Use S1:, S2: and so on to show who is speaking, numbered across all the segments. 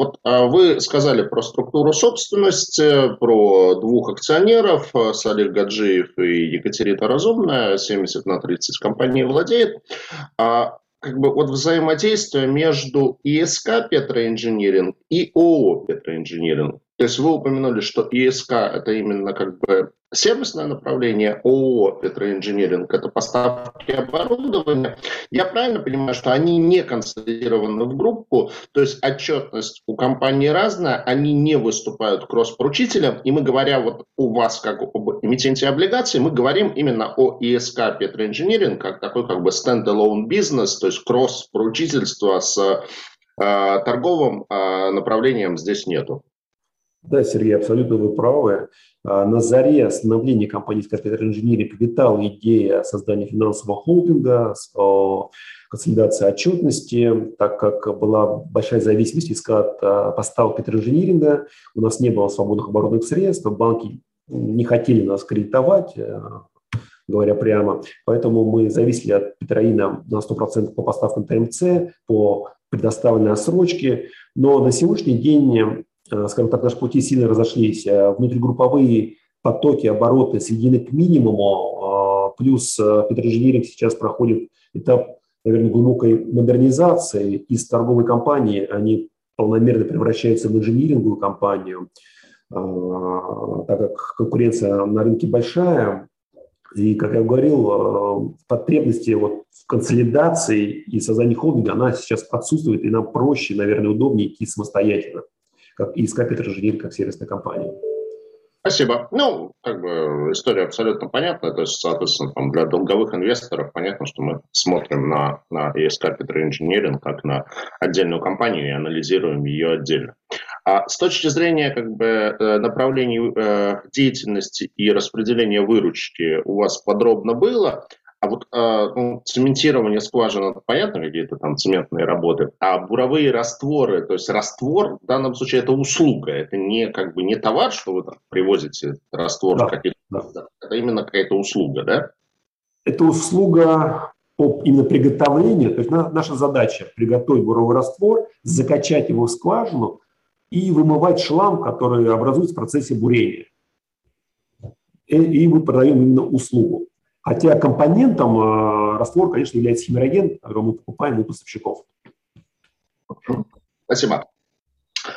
S1: Вот а вы сказали про структуру собственности, про двух акционеров, Салих Гаджиев и Екатерина Разумная, 70 на 30 компании владеет. А как бы вот взаимодействие между ИСК Петроинжиниринг и ООО Петроинжиниринг. То есть вы упомянули, что ИСК это именно как бы сервисное направление, ООО Петроинжиниринг это поставки оборудования. Я правильно понимаю, что они не консолидированы в группу, то есть отчетность у компании разная, они не выступают кросс-поручителем, и мы говоря вот у вас как об эмитенте облигаций, мы говорим именно о ИСК Петроинжиниринг как такой как бы стендалone бизнес, то есть кросс-поручительство с э, торговым э, направлением здесь нету.
S2: Да, Сергей, абсолютно вы правы. А, на заре становления компании Capital Engineering витала идея создания финансового холдинга, консолидации отчетности, так как была большая зависимость от а, поставок Capital у нас не было свободных оборотных средств, банки не хотели нас кредитовать, э, говоря прямо. Поэтому мы зависели от Петроина на 100% по поставкам ТМЦ, по предоставленной отсрочке. Но на сегодняшний день скажем так, наши пути сильно разошлись. Э, внутригрупповые потоки, обороты сведены к минимуму, э, плюс Петроинжиниринг сейчас проходит этап, наверное, глубокой модернизации. Из торговой компании они полномерно превращаются в инжиниринговую компанию, так как конкуренция на рынке большая, и, как я говорил, потребности вот в консолидации и создании холдинга, она сейчас отсутствует, и нам проще, наверное, удобнее идти самостоятельно как и Skype это как сервисная компания.
S1: Спасибо. Ну, как бы история абсолютно понятна. То есть, соответственно, там, для долговых инвесторов понятно, что мы смотрим на, на ES Capital Engineering как на отдельную компанию и анализируем ее отдельно. А с точки зрения как бы, э, направлений э, деятельности и распределения выручки у вас подробно было. А вот э, ну, цементирование скважин, это понятно, какие-то там цементные работы, а буровые растворы, то есть раствор в данном случае это услуга, это не как бы не товар, что вы там привозите раствор да, каких да. это именно какая-то услуга, да?
S2: Это услуга по именно приготовлению, то есть наша задача приготовить буровой раствор, закачать его в скважину и вымывать шлам, который образуется в процессе бурения. И, и мы продаем именно услугу. Хотя компонентом э, раствор, конечно, является химероген, который мы покупаем у поставщиков.
S1: Спасибо.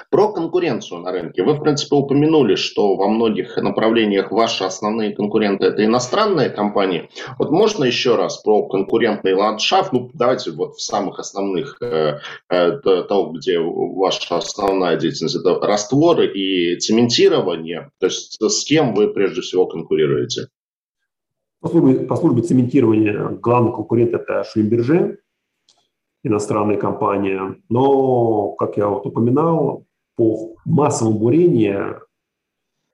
S1: Про конкуренцию на рынке. Вы, в принципе, упомянули, что во многих направлениях ваши основные конкуренты – это иностранные компании. Вот можно еще раз про конкурентный ландшафт? Ну, давайте вот в самых основных, э, э, того, где ваша основная деятельность – это растворы и цементирование. То есть с кем вы прежде всего конкурируете?
S2: По службе, по службе цементирования главный конкурент – это Шлимберже, иностранная компания. Но, как я вот упоминал, по массовому бурению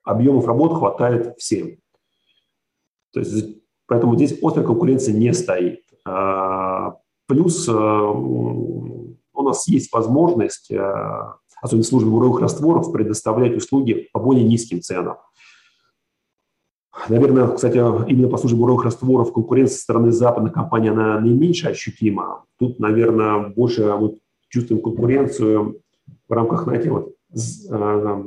S2: объемов работ хватает всем. То есть, поэтому здесь острая конкуренция не стоит. А, плюс э, у нас есть возможность, э, особенно в службе буровых растворов, предоставлять услуги по более низким ценам. Наверное, кстати, именно по службе буровых растворов конкуренция со стороны западных компаний, она наименьше ощутима. Тут, наверное, больше мы чувствуем конкуренцию в рамках, знаете, вот, э,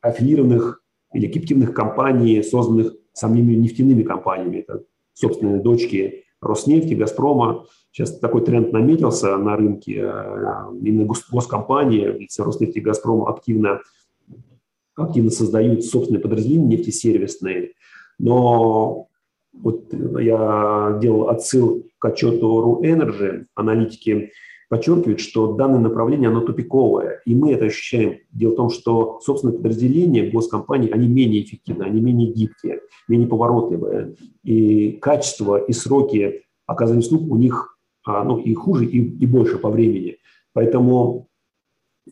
S2: аффилированных или киптивных компаний, созданных самими нефтяными компаниями. Это собственные дочки Роснефти, Газпрома. Сейчас такой тренд наметился на рынке. Э, именно госкомпании, Роснефти и Газпром активно активно создают собственные подразделения нефтесервисные. Но вот я делал отсыл к отчету RuEnergy, аналитики подчеркивают, что данное направление, оно тупиковое, и мы это ощущаем. Дело в том, что собственные подразделения госкомпаний, они менее эффективны, они менее гибкие, менее поворотливые, и качество и сроки оказания услуг у них а, ну, и хуже, и, и больше по времени. Поэтому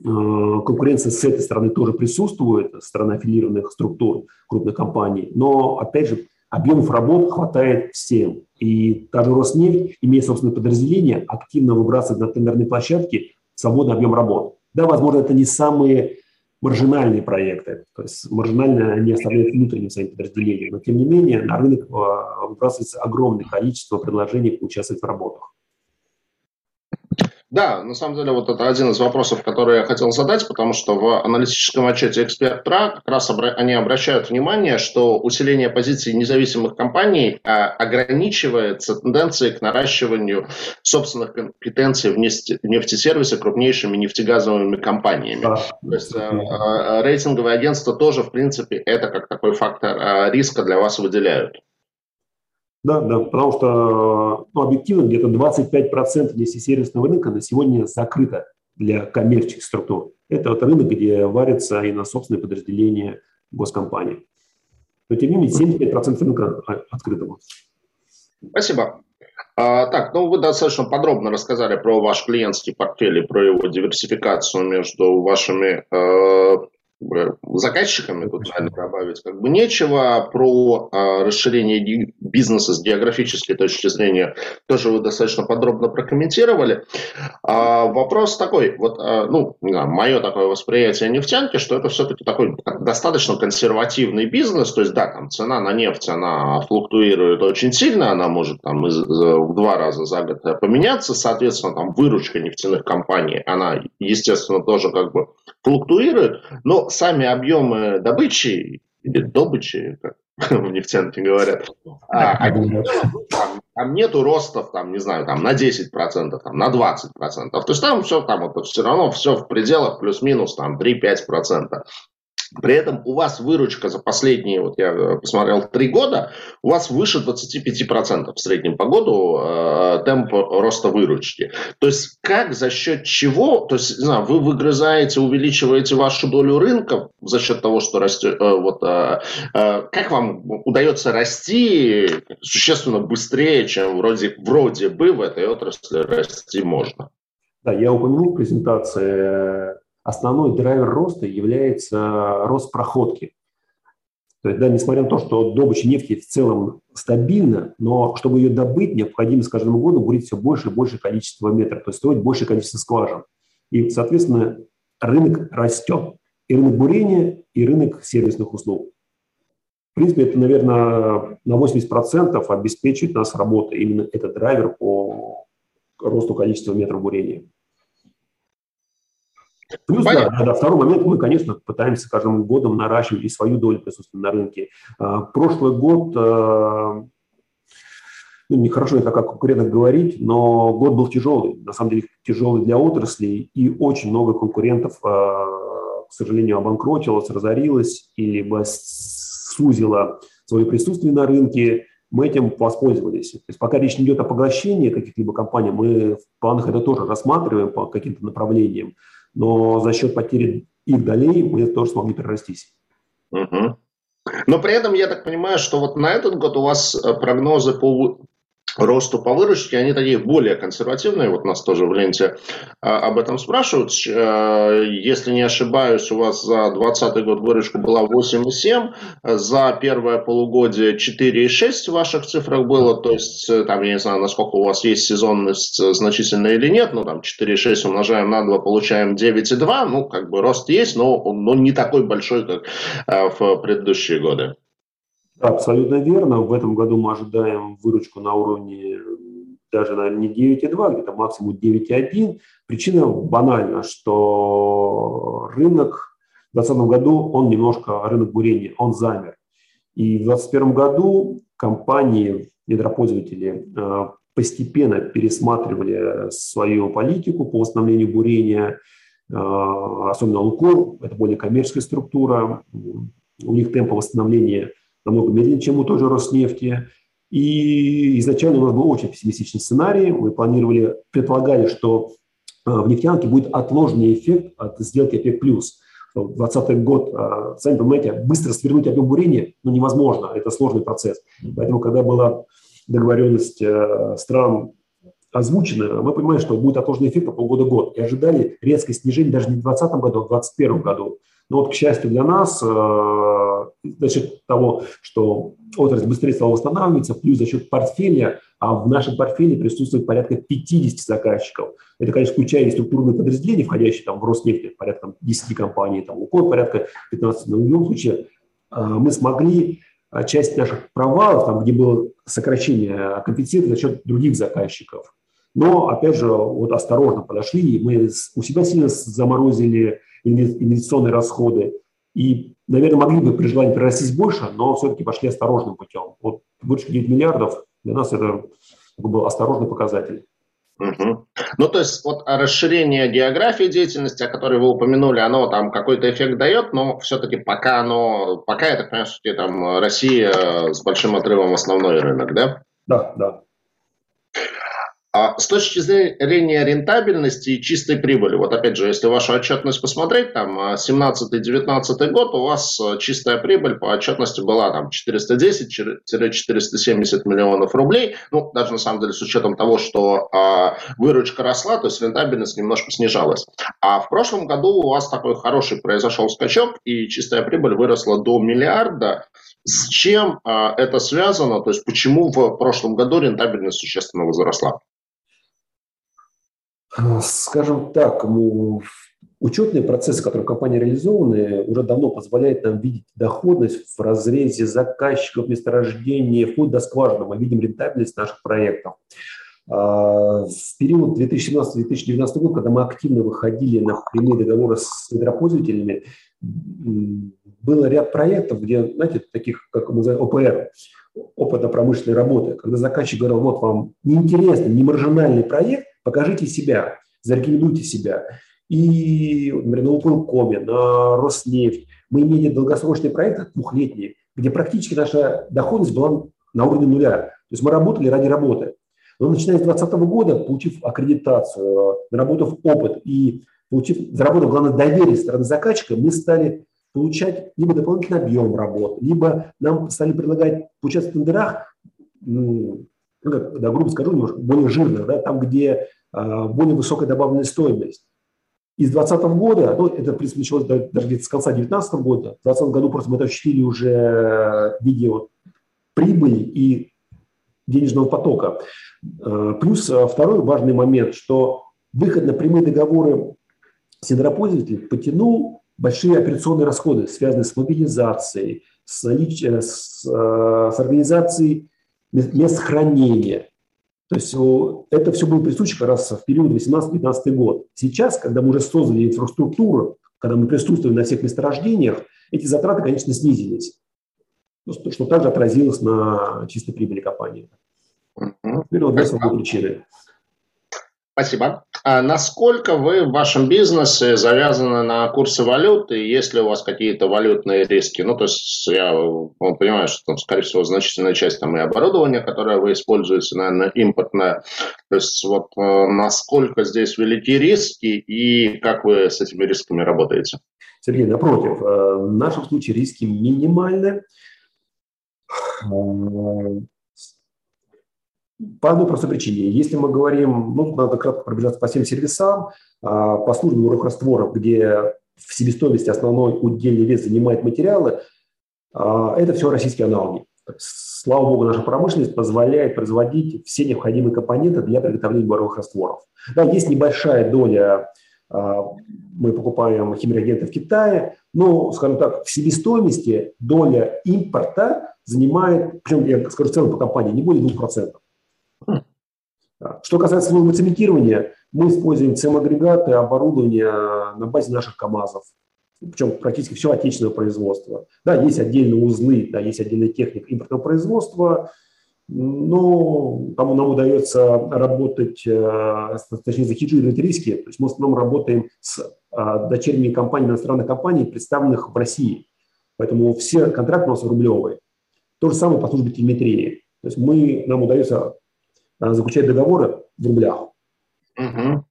S2: конкуренция с этой стороны тоже присутствует, со стороны аффилированных структур крупных компаний, но, опять же, объемов работ хватает всем. И та же Роснефть, имея собственное подразделение, активно выбрасывает на тендерные площадки свободный объем работ. Да, возможно, это не самые маржинальные проекты, то есть маржинально они оставляют внутренним своим подразделением, но тем не менее на рынок э, выбрасывается огромное количество предложений поучаствовать в работах.
S1: Да, на самом деле вот это один из вопросов, который я хотел задать, потому что в аналитическом отчете «Эксперт ТРА» как раз обра- они обращают внимание, что усиление позиций независимых компаний а, ограничивается тенденцией к наращиванию собственных компетенций в нефти- нефтесервисе крупнейшими нефтегазовыми компаниями. Да. То есть а, а, рейтинговые агентства тоже, в принципе, это как такой фактор а, риска для вас выделяют.
S2: Да, да, потому что ну, объективно где-то 25% нефтесервисного рынка на сегодня закрыто для коммерческих структур. Это вот рынок, где варятся и на собственные подразделения госкомпании. Но тем не менее 75% рынка открытого.
S1: Спасибо. А, так, ну вы достаточно подробно рассказали про ваш клиентский портфель и про его диверсификацию между вашими э, заказчиками, тут реально добавить как бы нечего. Про э, расширение бизнеса с географической точки зрения тоже вы достаточно подробно прокомментировали. А, вопрос такой, вот, э, ну, не знаю, мое такое восприятие нефтянки, что это все-таки такой достаточно консервативный бизнес, то есть, да, там цена на нефть, она флуктуирует очень сильно, она может там из, в два раза за год поменяться, соответственно, там выручка нефтяных компаний, она, естественно, тоже как бы флуктуирует, но сами объемы добычи или добычи, как в нефтянке говорят, а, а, там, там нету ростов, там, не знаю, там на 10%, там, на 20%. То есть там все, там это все равно все в пределах плюс-минус там 3-5%. При этом у вас выручка за последние, вот я э, посмотрел, три года, у вас выше 25% в среднем по году э, темп роста выручки. То есть как, за счет чего, то есть, не знаю, вы выгрызаете, увеличиваете вашу долю рынка за счет того, что растет, э, вот, э, э, как вам удается расти существенно быстрее, чем вроде, вроде бы в этой отрасли расти можно?
S2: Да, я упомянул в презентации основной драйвер роста является рост проходки. То есть, да, несмотря на то, что добыча нефти в целом стабильна, но чтобы ее добыть, необходимо с каждым годом бурить все больше и больше количество метров, то есть строить большее количество скважин. И, соответственно, рынок растет. И рынок бурения, и рынок сервисных услуг. В принципе, это, наверное, на 80% обеспечивает нас работа. Именно этот драйвер по росту количества метров бурения. Плюс, да, да, да, второй момент, мы, конечно, пытаемся каждым годом наращивать и свою долю присутствия на рынке. А, прошлый год, а, ну, нехорошо это как конкурентно говорить, но год был тяжелый, на самом деле тяжелый для отрасли, и очень много конкурентов, а, к сожалению, обанкротилось, разорилось, или сузило свое присутствие на рынке, мы этим воспользовались. То есть пока речь не идет о поглощении каких-либо компаний, мы в планах это тоже рассматриваем по каким-то направлениям но за счет потери их долей мы тоже смогли перерастись.
S1: Угу. Но при этом я так понимаю, что вот на этот год у вас э, прогнозы по росту по выручке, они такие более консервативные. Вот нас тоже в ленте а, об этом спрашивают. А, если не ошибаюсь, у вас за 2020 год выручка была 8,7, за первое полугодие 4,6 в ваших цифрах было. То есть, э, там, я не знаю, насколько у вас есть сезонность э, значительная или нет, ну, там 4,6 умножаем на 2, получаем 9,2. Ну, как бы рост есть, но, но не такой большой, как а, в предыдущие годы.
S2: Абсолютно верно. В этом году мы ожидаем выручку на уровне даже, наверное, не 9,2, где-то максимум 9,1. Причина банальна, что рынок в 2020 году, он немножко, рынок бурения, он замер. И в 2021 году компании, недропользователи э, постепенно пересматривали свою политику по восстановлению бурения, э, особенно Лукор, это более коммерческая структура, у них темпы восстановления намного медленнее, чем у той же Роснефти. И изначально у нас был очень пессимистичный сценарий. Мы планировали, предполагали, что э, в нефтянке будет отложенный эффект от сделки ОПЕК+. 2020 год, э, сами понимаете, быстро свернуть объем бурения ну, невозможно, это сложный процесс. Поэтому, когда была договоренность э, стран озвучена, мы понимаем, что будет отложенный эффект по полгода-год. И ожидали резкое снижение даже не в 2020 году, а в 2021 году. Но вот, к счастью для нас, за счет того, что отрасль быстрее стала восстанавливаться, плюс за счет портфеля, а в нашем портфеле присутствует порядка 50 заказчиков. Это, конечно, включая и структурные подразделения, входящие там, в Роснефть, порядка 10 компаний, там, Лукойл порядка 15. Но в любом случае а, мы смогли а, часть наших провалов, там, где было сокращение, компенсировать за счет других заказчиков. Но, опять же, вот осторожно подошли, мы у себя сильно заморозили инвестиционные расходы, и, наверное, могли бы при желании прирастить больше, но все-таки пошли осторожным путем. Вот больше 9 миллиардов для нас это был осторожный показатель.
S1: Угу. Ну, то есть, вот расширение географии деятельности, о которой вы упомянули, оно там какой-то эффект дает, но все-таки пока оно, пока понимаю, что там Россия с большим отрывом основной рынок, да?
S2: Да, да.
S1: А с точки зрения рентабельности и чистой прибыли, вот опять же, если вашу отчетность посмотреть, там 17-19 год, у вас э, чистая прибыль по отчетности была там 410-470 миллионов рублей, ну, даже на самом деле с учетом того, что а, выручка росла, то есть рентабельность немножко снижалась. А в прошлом году у вас такой хороший произошел скачок, и чистая прибыль выросла до миллиарда. С чем а, это связано? То есть почему в прошлом году рентабельность существенно возросла?
S2: Скажем так, учетные процессы, которые в компании реализованы, уже давно позволяют нам видеть доходность в разрезе заказчиков, месторождения, вплоть до скважины. Мы видим рентабельность наших проектов. А, в период 2017-2019 год, когда мы активно выходили на прямые договоры с недропользователями, было ряд проектов, где, знаете, таких, как мы называем, ОПР, опытно-промышленной работы, когда заказчик говорил, вот вам неинтересный, не маржинальный проект, покажите себя, зарекомендуйте себя. И, например, на Укркоме, на Роснефть мы имели долгосрочные проекты, двухлетние, где практически наша доходность была на уровне нуля. То есть мы работали ради работы. Но начиная с 2020 года, получив аккредитацию, наработав опыт и получив, заработав, главное, доверие стороны заказчика, мы стали получать либо дополнительный объем работ, либо нам стали предлагать участвовать в тендерах, ну, как, да, грубо скажу, немножко более жирных, да, там, где а, более высокая добавленная стоимость. И с 2020 года, ну, это, в принципе, началось даже где-то с конца 2019 года, в 2020 году просто мы это ощутили уже в виде вот прибыли и денежного потока. А, плюс а, второй важный момент, что выход на прямые договоры с недропользователей потянул большие операционные расходы, связанные с мобилизацией, с, э, с, с организацией мест хранения. То есть это все было присуще как раз в период 18-19 год. Сейчас, когда мы уже создали инфраструктуру, когда мы присутствуем на всех месторождениях, эти затраты, конечно, снизились. Что, что также отразилось на чистой прибыли компании. Угу. Вот две причины.
S1: Спасибо. А насколько вы в вашем бизнесе завязаны на курсы валюты, есть ли у вас какие-то валютные риски? Ну, то есть я понимаю, что там, скорее всего, значительная часть там и оборудования, которое вы используете, наверное, импортное. То есть вот э, насколько здесь велики риски и как вы с этими рисками работаете?
S2: Сергей, напротив, э, в нашем случае риски минимальны. По одной простой причине. Если мы говорим, ну, надо кратко пробежаться по всем сервисам, а, по службе урок растворов, где в себестоимости основной удельный вес занимает материалы, а, это все российские аналоги. Слава богу, наша промышленность позволяет производить все необходимые компоненты для приготовления боровых растворов. Да, есть небольшая доля, а, мы покупаем химреагенты в Китае, но, скажем так, в себестоимости доля импорта занимает, причем, я скажу в целом по компании, не более 2%. Что касается цементирования, мы используем цем-агрегаты, оборудование на базе наших КАМАЗов. Причем практически все отечественного производства. Да, есть отдельные узлы, да, есть отдельная техника импортного производства, но там нам удается работать, э, точнее, захеджировать риски. То есть мы в основном работаем с э, дочерними компаниями иностранных компаний, представленных в России. Поэтому все контракты у нас рублевые. То же самое по службе телеметрии. То есть мы, нам удается заключать договоры в рублях.
S1: Угу.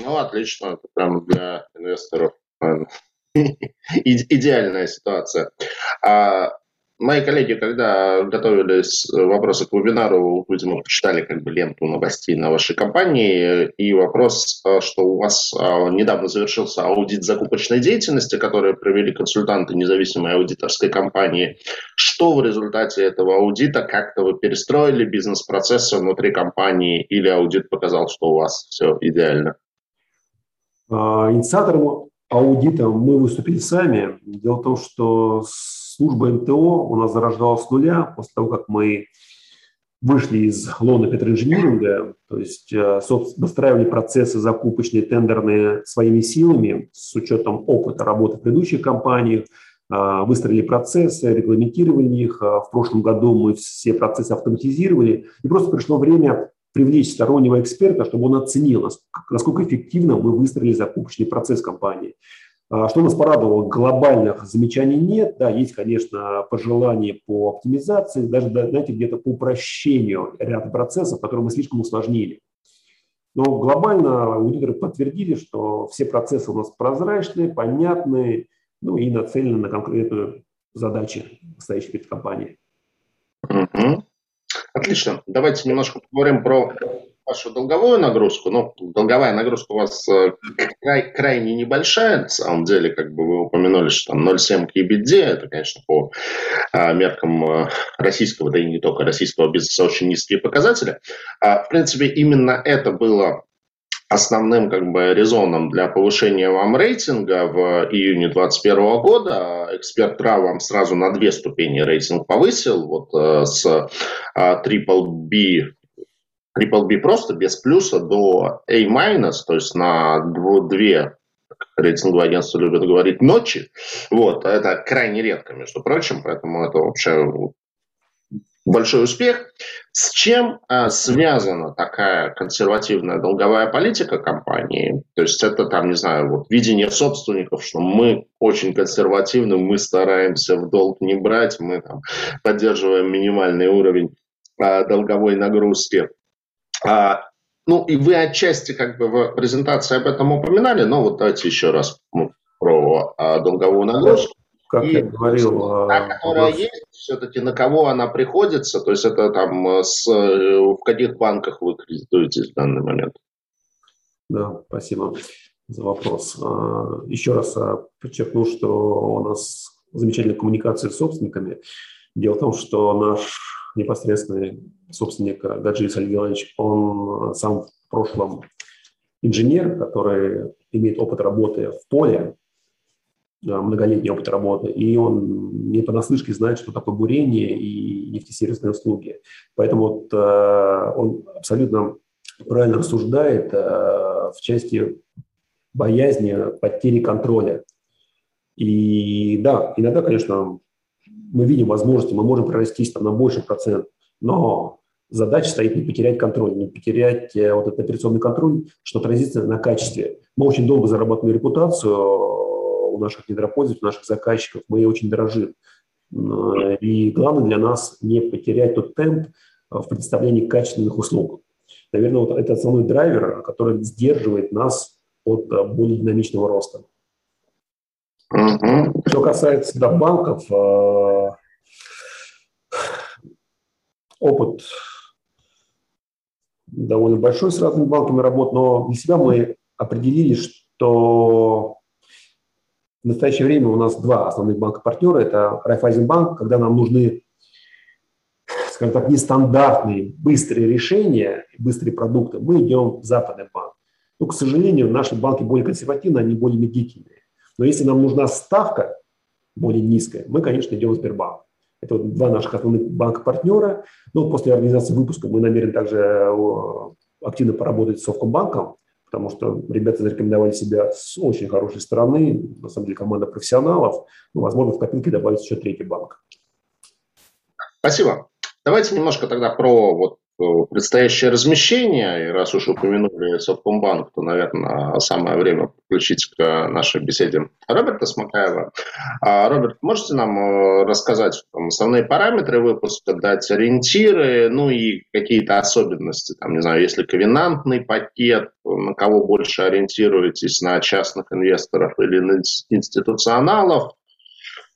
S1: Ну, отлично. Это прям для инвесторов идеальная ситуация. А Мои коллеги, когда готовились вопросы к вебинару, видимо, почитали как бы ленту новостей на вашей компании, и вопрос, а, что у вас а, недавно завершился аудит закупочной деятельности, который провели консультанты независимой аудиторской компании. Что в результате этого аудита, как-то вы перестроили бизнес-процессы внутри компании, или аудит показал, что у вас все идеально?
S2: А, инициатором аудита мы выступили сами. Дело в том, что служба МТО у нас зарождалась с нуля, после того, как мы вышли из лона петроинжиниринга, то есть э, выстраивали процессы закупочные, тендерные своими силами с учетом опыта работы в предыдущих компаниях, э, выстроили процессы, регламентировали их. Э, в прошлом году мы все процессы автоматизировали. И просто пришло время привлечь стороннего эксперта, чтобы он оценил, насколько эффективно мы выстроили закупочный процесс компании. А, что нас порадовало, глобальных замечаний нет. Да, есть, конечно, пожелания по оптимизации, даже, знаете, где-то по упрощению ряда процессов, которые мы слишком усложнили. Но глобально аудиторы подтвердили, что все процессы у нас прозрачные, понятные, ну и нацелены на конкретную задачу, стоящую перед компанией.
S1: Отлично. Давайте немножко поговорим про вашу долговую нагрузку. Ну, долговая нагрузка у вас э, край, крайне небольшая, на самом деле, как бы вы упомянули, что там 0,7 к EBITDA, это, конечно, по а, меркам э, российского, да и не только российского бизнеса очень низкие показатели. А, в принципе, именно это было основным как бы резоном для повышения вам рейтинга в июне 2021 года. Эксперт РА вам сразу на две ступени рейтинг повысил, вот э, с Triple B Triple B просто без плюса до A-, то есть на две рейтинговые агентства любят говорить ночи. Вот, это крайне редко, между прочим, поэтому это вообще большой успех. С чем а, связана такая консервативная долговая политика компании? То есть это там, не знаю, вот видение собственников, что мы очень консервативны, мы стараемся в долг не брать, мы там поддерживаем минимальный уровень а, долговой нагрузки. А, ну, и вы отчасти как бы в презентации об этом упоминали, но вот давайте еще раз ну, про а, долговую нагрузку.
S2: Как и, я говорил,
S1: а, та, которая вопрос... есть, все-таки на кого она приходится, то есть это там э, с, э, в каких банках вы кредитуетесь в данный момент?
S2: Да, спасибо за вопрос. Еще раз подчеркну, что у нас замечательная коммуникация с собственниками. Дело в том, что наш непосредственный собственник Гаджи Сергей Иванович, он сам в прошлом инженер, который имеет опыт работы в поле, многолетний опыт работы, и он не понаслышке знает, что такое бурение и нефтесервисные услуги. Поэтому вот, э, он абсолютно правильно рассуждает э, в части боязни потери контроля. И да, иногда, конечно, мы видим возможности, мы можем прорастись там на больший процент, но задача стоит не потерять контроль, не потерять э, вот этот операционный контроль, что отразится на качестве. Мы очень долго зарабатывали репутацию у наших недропользователей, у наших заказчиков, мы ей очень дорожим. И главное для нас не потерять тот темп в предоставлении качественных услуг. Наверное, вот это основной драйвер, который сдерживает нас от э, более динамичного роста. Угу. Что касается да, банков, э, опыт довольно большой с разными банками работ, но для себя мы определили, что в настоящее время у нас два основных банка-партнера. Это Райфайзенбанк, когда нам нужны, скажем так, нестандартные, быстрые решения, быстрые продукты, мы идем в западный банк. Но, к сожалению, наши банки более консервативные, они более медлительные. Но если нам нужна ставка более низкая, мы, конечно, идем в Сбербанк. Это вот два наших основных банка-партнера. Но после организации выпуска мы намерены также э, активно поработать с Совкомбанком, потому что ребята зарекомендовали себя с очень хорошей стороны. На самом деле команда профессионалов. Ну, возможно, в копилке добавить еще третий банк.
S1: Спасибо. Давайте немножко тогда про вот предстоящее размещение, и раз уж упомянули Совкомбанк, то, наверное, самое время подключить к нашей беседе Роберта Смакаева. А, Роберт, можете нам э, рассказать там, основные параметры выпуска, дать ориентиры, ну и какие-то особенности, там, не знаю, если ковенантный пакет, на кого больше ориентируетесь, на частных инвесторов или на институционалов?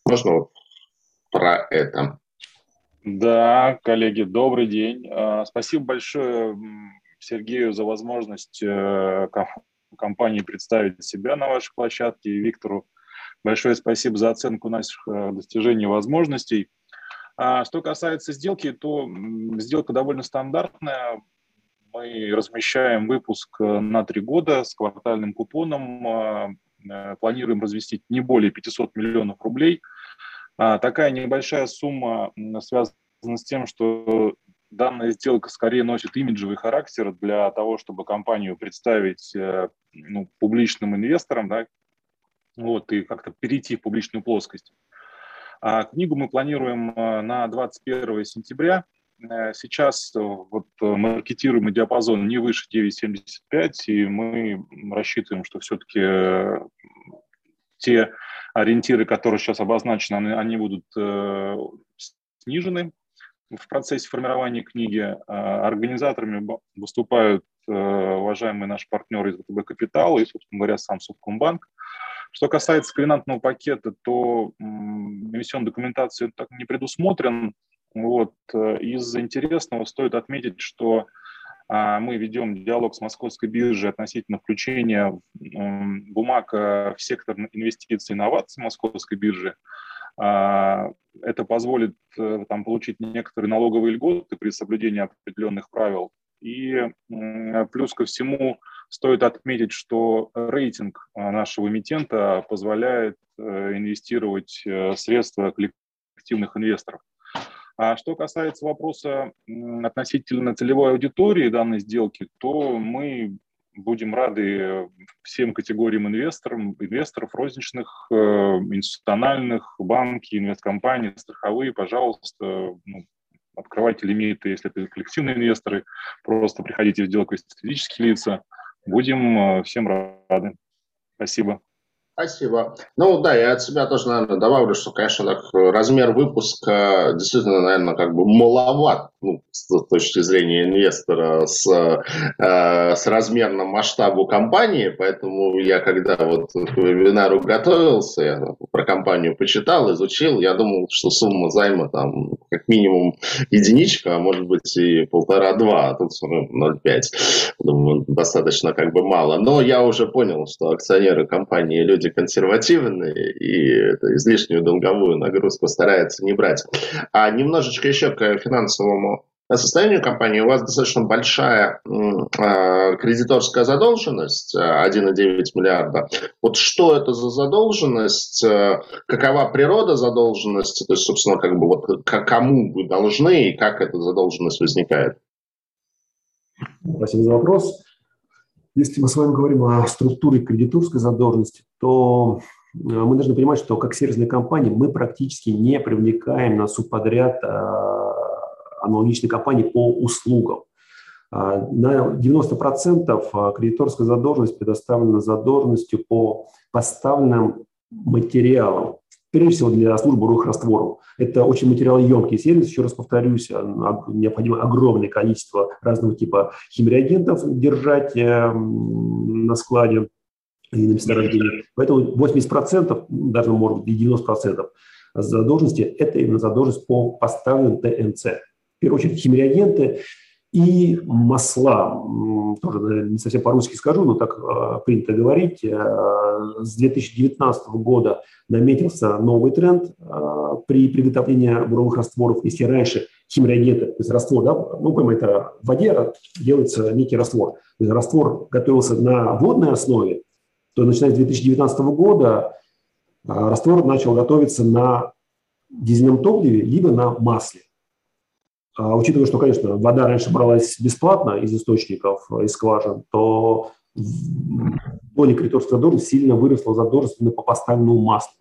S1: Можно вот про это?
S3: Да, коллеги, добрый день. А, спасибо большое Сергею за возможность э, компании представить себя на вашей площадке и Виктору большое спасибо за оценку наших э, достижений и возможностей. А что касается сделки, то сделка довольно стандартная. Мы размещаем выпуск э, на три года с квартальным купоном. А, планируем разместить не более 500 миллионов рублей – такая небольшая сумма связана с тем, что данная сделка скорее носит имиджевый характер для того, чтобы компанию представить э, ну, публичным инвесторам, да, вот, и как-то перейти в публичную плоскость. А книгу мы планируем э, на 21 сентября. Э, сейчас вот маркетируемый диапазон не выше 9,75, и мы рассчитываем, что все-таки те ориентиры, которые сейчас обозначены, они будут снижены в процессе формирования книги. А, организаторами выступают э, уважаемые наши партнеры из ВТБ Капитал и, собственно говоря, сам Совкомбанк. Что касается комбинантного пакета, то эмиссионной документации так не предусмотрен. Вот. Э, из интересного стоит отметить, что мы ведем диалог с Московской биржей относительно включения бумаг э, в сектор инвестиций и инноваций Московской биржи. А, это позволит э, там, получить некоторые налоговые льготы при соблюдении определенных правил. И плюс ко всему стоит отметить, что рейтинг а, нашего эмитента позволяет э, инвестировать средства коллективных инвесторов. А что касается вопроса относительно целевой аудитории данной сделки, то мы Будем рады всем категориям инвесторов, инвесторов розничных, э, институциональных, банки, инвесткомпании, страховые, пожалуйста, ну, открывайте лимиты, если это коллективные инвесторы, просто приходите в сделку, если физические лица. Будем э, всем рады. Спасибо.
S1: Спасибо. Ну да, я от себя тоже, наверное, добавлю, что, конечно, так, размер выпуска действительно, наверное, как бы маловат ну, с точки зрения инвестора с, э, с размерным масштабу компании, поэтому я когда вот к вебинару готовился, я про компанию почитал, изучил, я думал, что сумма займа там как минимум единичка, а может быть и полтора-два, а тут 0,5. Думаю, достаточно как бы мало. Но я уже понял, что акционеры компании люди консервативные и это, излишнюю долговую нагрузку стараются не брать. А немножечко еще к финансовому состоянию компании. У вас достаточно большая э, кредиторская задолженность, 1,9 миллиарда. Вот что это за задолженность, э, какова природа задолженности, то есть, собственно, как бы вот кому вы должны и как эта задолженность возникает?
S2: Спасибо за вопрос. Если мы с вами говорим о структуре кредиторской задолженности, то э, мы должны понимать, что как сервисная компания мы практически не привлекаем на субподряд э, аналогичной компании по услугам. Э, на 90% кредиторская задолженность предоставлена задолженностью по поставленным материалам, прежде всего для службы рухрастворов. Это очень материалоемкий сервис, еще раз повторюсь, необходимо огромное количество разного типа химреагентов держать на складе и на месторождении. Поэтому 80%, даже может быть и 90% задолженности – это именно задолженность по поставленным ТНЦ. В первую очередь химреагенты и масла. Тоже не совсем по-русски скажу, но так э, принято говорить. Э, с 2019 года наметился новый тренд э, при приготовлении буровых растворов. Если раньше химреагенты, то есть раствор, да, ну, понимаем, это в воде делается некий раствор. То есть раствор готовился на водной основе, то начиная с 2019 года а, раствор начал готовиться на дизельном топливе либо на масле. А, учитывая, что, конечно, вода раньше бралась бесплатно из источников, из скважин, то доля кредиторской задолженности сильно выросла задолженность по поставленному маслу.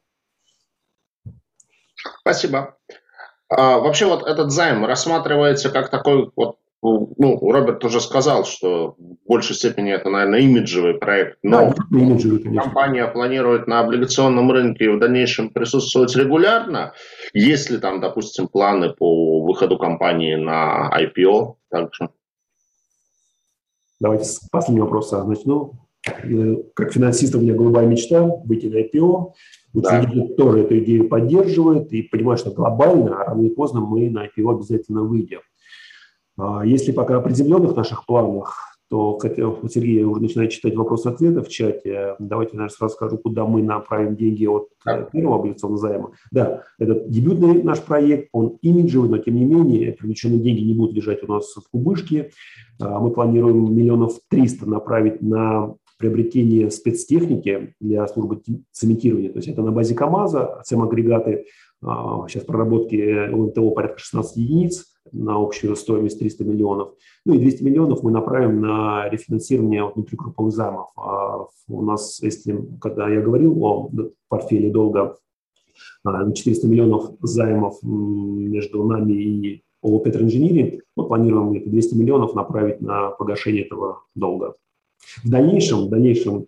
S1: Спасибо. А, вообще вот этот займ рассматривается как такой вот ну, Роберт уже сказал, что в большей степени это, наверное, имиджевый проект, но да, имиджевый, конечно. компания планирует на облигационном рынке в дальнейшем присутствовать регулярно, если там, допустим, планы по выходу компании на IPO также.
S2: Давайте с последнего вопроса начну. Э, как финансист у меня голубая мечта выйти на IPO. Да. тоже эту идею поддерживает и понимает, что глобально, рано или поздно мы на IPO обязательно выйдем. А если пока о приземленных наших планах, то, кстати, у Сергея уже начинает читать вопрос-ответы в чате. Давайте, наверное, сразу скажу, куда мы направим деньги от э, первого облигационного займа. Да, это дебютный наш проект, он имиджевый, но тем не менее привлеченные деньги не будут лежать у нас в кубышке. А, мы планируем миллионов триста направить на приобретение спецтехники для службы цементирования. То есть это на базе КАМАЗа, ЦЕМ-агрегаты, а, сейчас проработки ЛНТО порядка 16 единиц, на общую стоимость 300 миллионов. Ну и 200 миллионов мы направим на рефинансирование внутригрупповых займов. А у нас, если, когда я говорил о портфеле долга, 400 миллионов займов между нами и ООО «Петроинжиниринг», мы планируем где 200 миллионов направить на погашение этого долга. В дальнейшем, в дальнейшем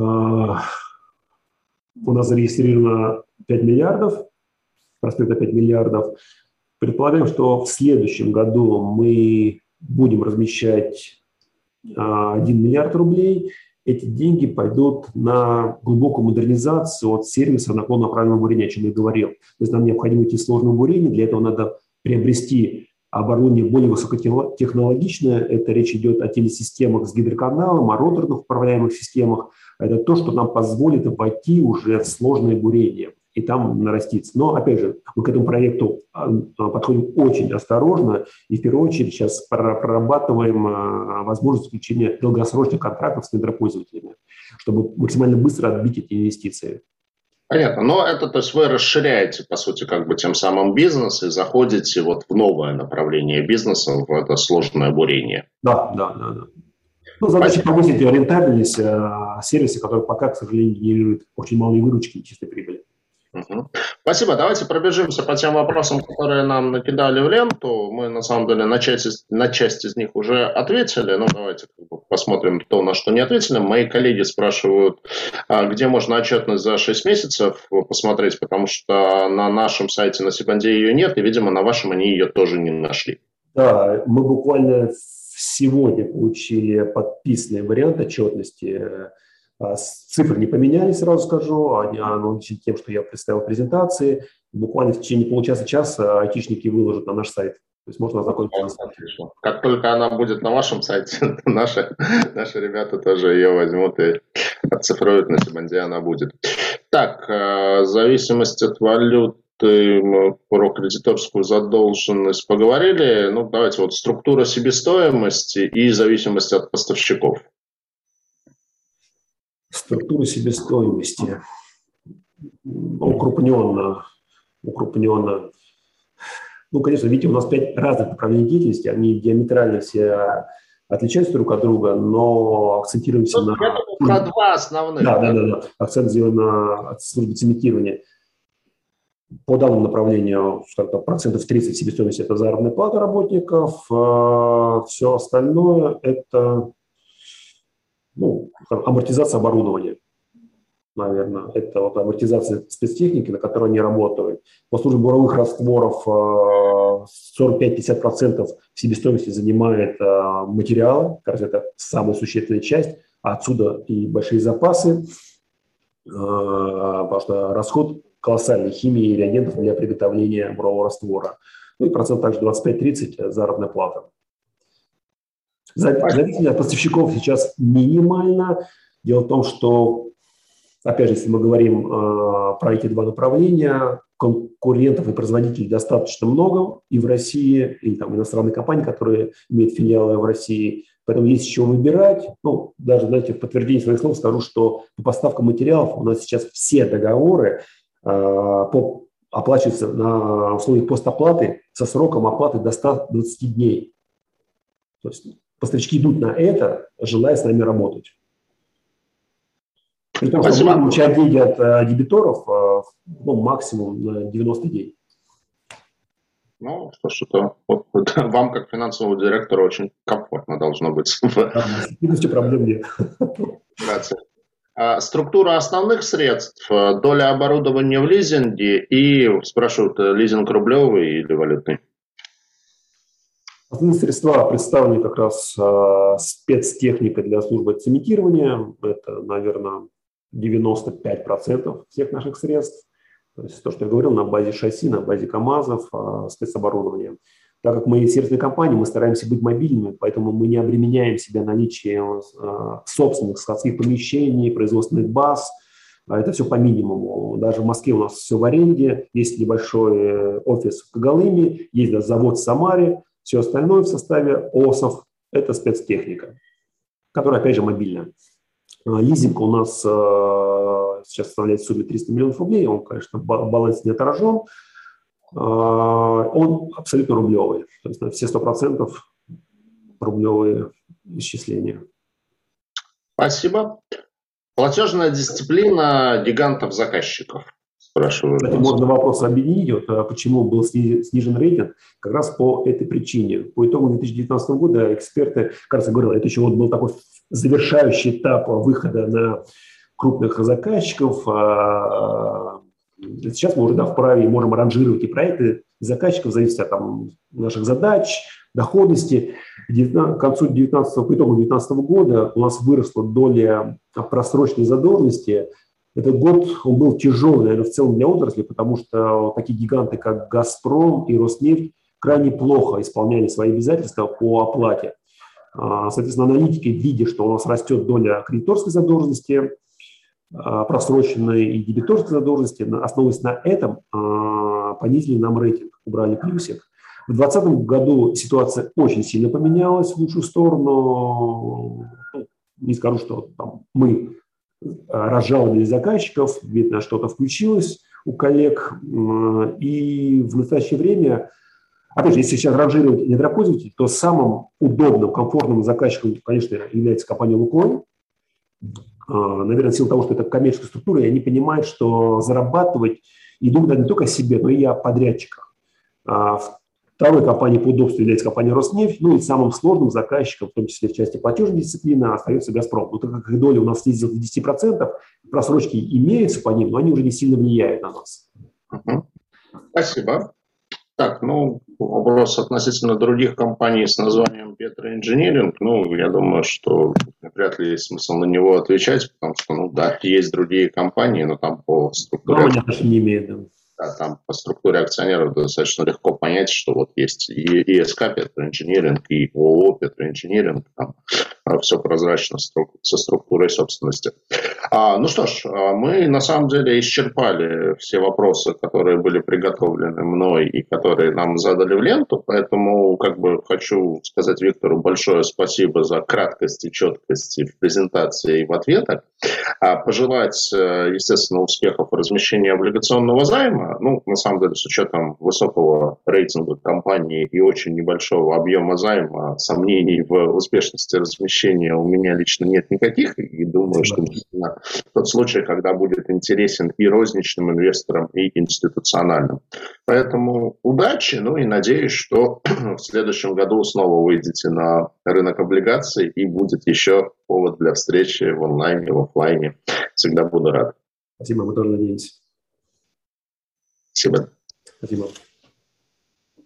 S2: э, у нас зарегистрировано 5 миллиардов, проспекта 5 миллиардов. Предполагаем, что в следующем году мы будем размещать 1 миллиард рублей. Эти деньги пойдут на глубокую модернизацию от сервиса наклонно-направленного бурения, о чем я говорил. То есть нам необходимо идти в сложное бурение, для этого надо приобрести оборудование более высокотехнологичное. Это речь идет о телесистемах с гидроканалом, о роторных управляемых системах. Это то, что нам позволит войти уже в сложное бурение и там нараститься. Но, опять же, мы к этому проекту а, а, подходим очень осторожно и, в первую очередь, сейчас прорабатываем а, возможность заключения долгосрочных контрактов с недропользователями, чтобы максимально быстро отбить эти инвестиции.
S1: Понятно. Но это, то есть вы расширяете, по сути, как бы тем самым бизнес и заходите вот в новое направление бизнеса, в это сложное бурение.
S2: Да, да, да. да. Ну, задача повысить рентабельность э, сервиса, который пока, к сожалению, генерирует очень малые выручки и чистой прибыли.
S1: Спасибо. Давайте пробежимся по тем вопросам, которые нам накидали в ленту. Мы, на самом деле, на часть, на часть из них уже ответили. Ну, давайте посмотрим то, на что не ответили. Мои коллеги спрашивают, а, где можно отчетность за 6 месяцев посмотреть, потому что на нашем сайте на Сибанде ее нет, и, видимо, на вашем они ее тоже не нашли.
S2: Да, мы буквально сегодня получили подписанный вариант отчетности цифры не поменялись, сразу скажу, они аналогичны тем, что я представил в презентации. Буквально в течение получаса-часа айтишники выложат на наш сайт. То есть можно ознакомиться на сайте.
S1: Как только она будет на вашем сайте, наши, наши ребята тоже ее возьмут и оцифруют на Сибанде, она будет. Так, э, зависимость от валюты, мы про кредиторскую задолженность поговорили. Ну, давайте вот структура себестоимости и зависимость от поставщиков
S2: структуру себестоимости укрупненно, укрупненно. Ну, конечно, видите, у нас пять разных направлений деятельности, они диаметрально все отличаются друг от друга, но акцентируемся ну, на...
S1: Про два основных.
S2: Да, да, да, да. Акцент сделан на службе цементирования. По данному направлению, скажем процентов 30 себестоимости – это заработная плата работников, а все остальное – это ну, амортизация оборудования, наверное. Это вот амортизация спецтехники, на которой они работают. По службе буровых растворов 45-50% себестоимости занимает э, материалы, кажется, это самая существенная часть, а отсюда и большие запасы, э, потому что расход колоссальный химии и реагентов для приготовления бурового раствора. Ну и процент также 25-30 заработная плата. Зависимость от поставщиков сейчас минимально. Дело в том, что, опять же, если мы говорим э, про эти два направления, конкурентов и производителей достаточно много и в России, и там иностранные компании, которые имеют филиалы в России. Поэтому есть еще выбирать. Ну, даже, знаете, в подтверждение своих слов скажу, что по поставкам материалов у нас сейчас все договоры э, по, оплачиваются на условиях постоплаты со сроком оплаты до 120 дней. То есть поставщики идут на это, желая с нами работать. При том, что мы получаем деньги от э, дебиторов э, ну, максимум на 90 дней.
S1: Ну, что что вот, вот, вам, как финансовому директору, очень комфортно должно быть. Да,
S2: проблем нет.
S1: А, структура основных средств, э, доля оборудования в лизинге и, спрашивают, лизинг рублевый или валютный?
S2: Основные средства представлены как раз э, спецтехникой для службы цементирования. Это, наверное, 95% всех наших средств. То есть то, что я говорил, на базе шасси, на базе КАМАЗов, э, спецоборудования. Так как мы сервисная компания, мы стараемся быть мобильными, поэтому мы не обременяем себя наличием э, собственных складских помещений, производственных баз. Это все по минимуму. Даже в Москве у нас все в аренде. Есть небольшой э, офис в Когалыме, есть даже завод в Самаре, все остальное в составе ОСов – это спецтехника, которая, опять же, мобильная. А, лизинг у нас э, сейчас составляет в сумме 300 миллионов рублей, он, конечно, в балансе не отражен. он абсолютно рублевый. То есть на все 100% рублевые исчисления.
S1: Спасибо. Платежная дисциплина гигантов-заказчиков.
S2: Спрашиваю. Кстати, можно вопрос объединить. Вот, а почему был снижен рейтинг? Как раз по этой причине. По итогам 2019 года эксперты, кажется, говорили, это еще вот был такой завершающий этап выхода на крупных заказчиков. А, сейчас мы уже да, вправе можем ранжировать и проекты заказчиков, зависит от там, наших задач, доходности. К концу 19, по итогу 2019 года у нас выросла доля просроченной задолженности. Этот год он был тяжелый, наверное, в целом для отрасли, потому что такие гиганты, как «Газпром» и «Роснефть» крайне плохо исполняли свои обязательства по оплате. А, соответственно, аналитики, видя, что у нас растет доля кредиторской задолженности, а, просроченной и дебиторской задолженности, основываясь на этом, а, понизили нам рейтинг, убрали плюсик. В 2020 году ситуация очень сильно поменялась в лучшую сторону. Ну, не скажу, что там мы разжаловали заказчиков, видно, что-то включилось у коллег. И в настоящее время, опять же, если сейчас ранжировать недропользователей, то самым удобным, комфортным заказчиком, конечно, является компания «Лукойл». Наверное, в силу того, что это коммерческая структура, и они понимают, что зарабатывать и думают не только о себе, но и о подрядчиках. Второй компанией по удобству является компания «Роснефть», ну и самым сложным заказчиком, в том числе в части платежной дисциплины, остается «Газпром». Но так как их доля у нас снизилась до 10%, просрочки имеются по ним, но они уже не сильно влияют на нас.
S1: Спасибо. Так, ну, вопрос относительно других компаний с названием Петро Инжиниринг, ну, я думаю, что вряд ли есть смысл на него отвечать, потому что, ну, да, есть другие компании, но там по структуре...
S2: Но они не имеют, да
S1: да, там по структуре акционеров достаточно легко понять, что вот есть и ИСК Петроинжиниринг, и ООО Петроинжиниринг, там все прозрачно со структурой собственности. А, ну что ж, а, мы на самом деле исчерпали все вопросы, которые были приготовлены мной и которые нам задали в ленту, поэтому как бы хочу сказать Виктору большое спасибо за краткость и четкость в презентации и в ответах. А пожелать, э, естественно, успехов в размещении облигационного займа, ну, на самом деле, с учетом высокого рейтинга компании и очень небольшого объема займа, сомнений в успешности размещения у меня лично нет никаких. И думаю, что тот случай, когда будет интересен и розничным инвесторам, и институциональным. Поэтому удачи, ну и надеюсь, что в следующем году снова выйдете на рынок облигаций и будет еще повод для встречи в онлайне, в офлайне. Всегда буду рад.
S2: Спасибо, мы тоже надеемся.
S1: Спасибо.
S2: Спасибо.